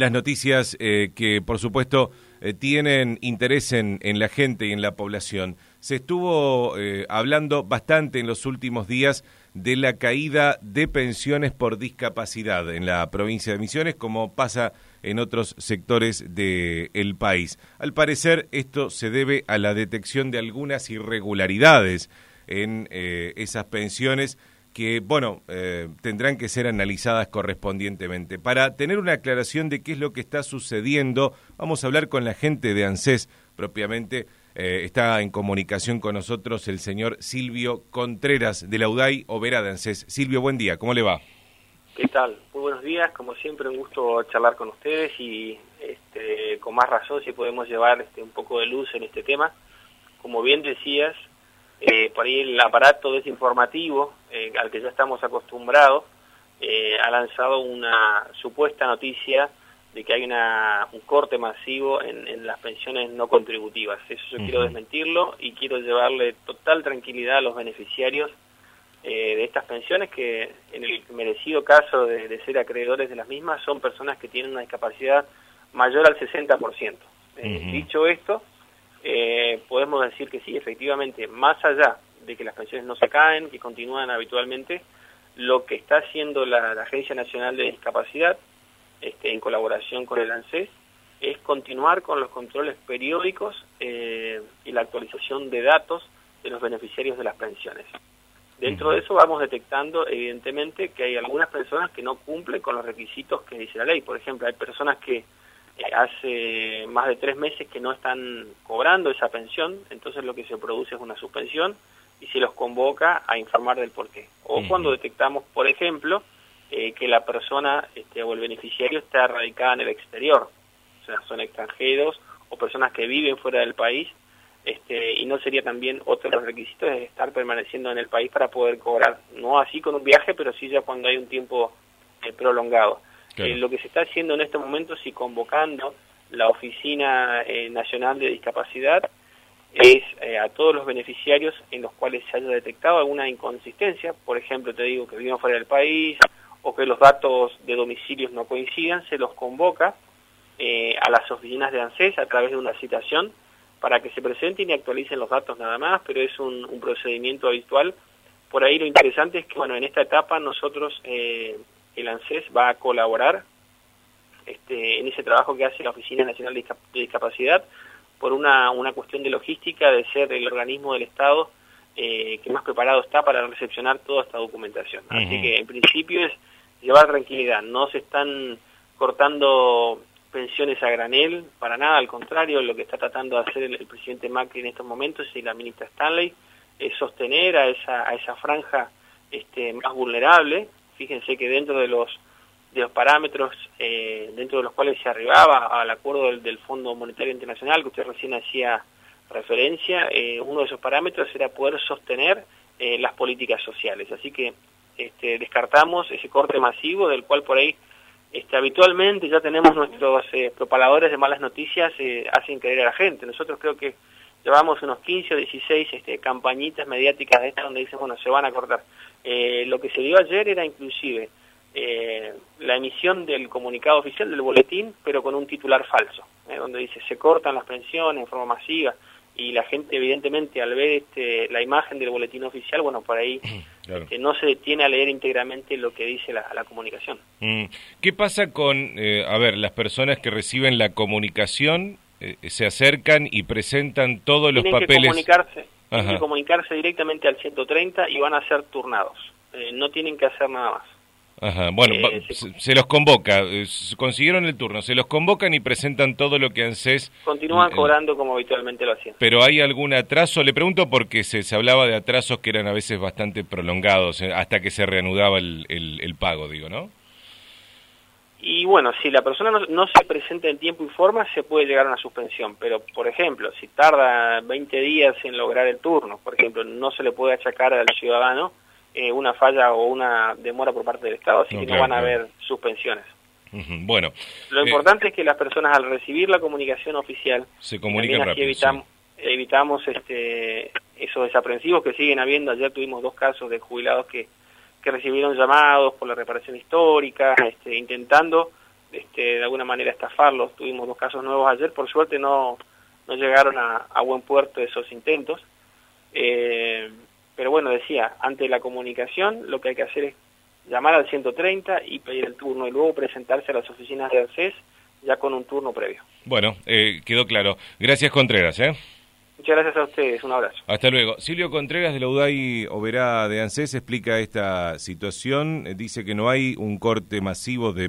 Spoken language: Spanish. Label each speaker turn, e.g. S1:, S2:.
S1: Las noticias eh, que, por supuesto, eh, tienen interés en, la gente y en la población. Se estuvo eh, hablando bastante en los últimos días de la caída de pensiones por discapacidad en la provincia de Misiones, como pasa en otros sectores del país. Al parecer, esto se debe a la detección de algunas irregularidades en esas pensiones que, bueno, eh, tendrán que ser analizadas correspondientemente. Para tener una aclaración de qué es lo que está sucediendo, vamos a hablar con la gente de ANSES propiamente. Eh, está en comunicación con nosotros el señor Silvio Contreras de la UDAI Overa de ANSES. Silvio, buen día, ¿cómo le va?
S2: ¿Qué tal? Muy buenos días, como siempre un gusto charlar con ustedes y este, con más razón si podemos llevar este, un poco de luz en este tema. Como bien decías, eh, por ahí el aparato desinformativo eh, al que ya estamos acostumbrados eh, ha lanzado una supuesta noticia de que hay una, un corte masivo en, las pensiones no contributivas. Eso yo quiero desmentirlo y quiero llevarle total tranquilidad a los beneficiarios de estas pensiones que en el merecido caso de, ser acreedores de las mismas son personas que tienen una discapacidad mayor al 60%. Dicho esto, eh, podemos decir que sí, efectivamente, más allá de que las pensiones no se caen, que continúan habitualmente, lo que está haciendo la, Agencia Nacional de Discapacidad, este, en colaboración con el ANSES, es continuar con los controles periódicos eh, y la actualización de datos de los beneficiarios de las pensiones. Dentro de eso vamos detectando, evidentemente, que hay algunas personas que no cumplen con los requisitos que dice la ley. Por ejemplo, hay personas que hace más de tres meses que no están cobrando esa pensión, entonces lo que se produce es una suspensión y se los convoca a informar del porqué. O cuando detectamos, por ejemplo, eh, que la persona este, o el beneficiario está radicada en el exterior, o sea, son extranjeros o personas que viven fuera del país, este, y no sería también otro de los requisitos de estar permaneciendo en el país para poder cobrar, no así con un viaje, pero sí ya cuando hay un tiempo eh, prolongado. Eh, lo que se está haciendo en este momento, y convocando la Oficina eh, Nacional de Discapacidad, es eh, a todos los beneficiarios en los cuales se haya detectado alguna inconsistencia, por ejemplo, te digo que viven fuera del país o que los datos de domicilios no coincidan, se los convoca a las oficinas de ANSES a través de una citación para que se presenten y actualicen los datos nada más, pero es un, un procedimiento habitual. Por ahí lo interesante es que, bueno, en esta etapa nosotros el ANSES va a colaborar este, en ese trabajo que hace la Oficina Nacional de, Discapacidad por una, una cuestión de logística, de ser el organismo del Estado eh, que más preparado está para recepcionar toda esta documentación. Así que en principio es llevar tranquilidad, no se están cortando pensiones a granel, para nada, al contrario, lo que está tratando de hacer el, presidente Macri en estos momentos y la ministra Stanley es sostener a esa, a esa franja este, más vulnerable, Fíjense que dentro de los, de los parámetros eh, dentro de los cuales se arribaba al acuerdo del, Fondo Monetario Internacional, que usted recién hacía referencia, eh, uno de esos parámetros era poder sostener eh, las políticas sociales. Así que este, descartamos ese corte masivo del cual por ahí este, habitualmente ya tenemos nuestros propaladores de malas noticias hacen creer a la gente. Nosotros creo que llevamos unos 15 o 16 este, campañitas mediáticas de estas donde dicen, bueno, se van a cortar. Eh, lo que se dio ayer era inclusive eh, la emisión del comunicado oficial del boletín, pero con un titular falso, eh, donde dice se cortan las pensiones en forma masiva y la gente evidentemente al ver este, la imagen del boletín oficial, bueno, por ahí este, no se detiene a leer íntegramente lo que dice la, la comunicación.
S1: Mm. ¿Qué pasa con, a ver, las personas que reciben la comunicación eh, se acercan y presentan todos los papeles.
S2: Que comunicarse, tienen que comunicarse directamente al 130 y van a ser turnados. Eh, no tienen que hacer nada más.
S1: Ajá, bueno, eh, se, los convoca, consiguieron el turno, se los convocan y presentan todo lo que ANSES...
S2: Continúan cobrando como habitualmente lo hacían.
S1: Pero ¿hay algún atraso? Le pregunto porque se, se hablaba de atrasos que eran a veces bastante prolongados, hasta que se reanudaba el, el pago, digo, ¿no?
S2: Y bueno, si la persona no, se presenta en tiempo y forma, se puede llegar a una suspensión. Pero, por ejemplo, si tarda 20 días en lograr el turno, por ejemplo, no se le puede achacar al ciudadano eh, una falla o una demora por parte del Estado, así que no van a haber suspensiones.
S1: Bueno.
S2: Lo eh, importante es que las personas al recibir la comunicación oficial,
S1: se comuniquen rápido.
S2: Evitamos, evitamos este, esos desaprensivos que siguen habiendo. Ayer tuvimos dos casos de jubilados que que recibieron llamados por la reparación histórica, este, intentando este, de alguna manera estafarlos. Tuvimos dos casos nuevos ayer, por suerte no, no llegaron a, buen puerto esos intentos. Eh, pero bueno, decía, ante la comunicación lo que hay que hacer es llamar al 130 y pedir el turno y luego presentarse a las oficinas de ANSES ya con un turno previo.
S1: Bueno, eh, quedó claro. Gracias Contreras. ¿eh?
S2: Muchas gracias a ustedes, un abrazo.
S1: Hasta luego. Silvio Contreras de la UDAI Oberá de ANSES explica esta situación, dice que no hay un corte masivo de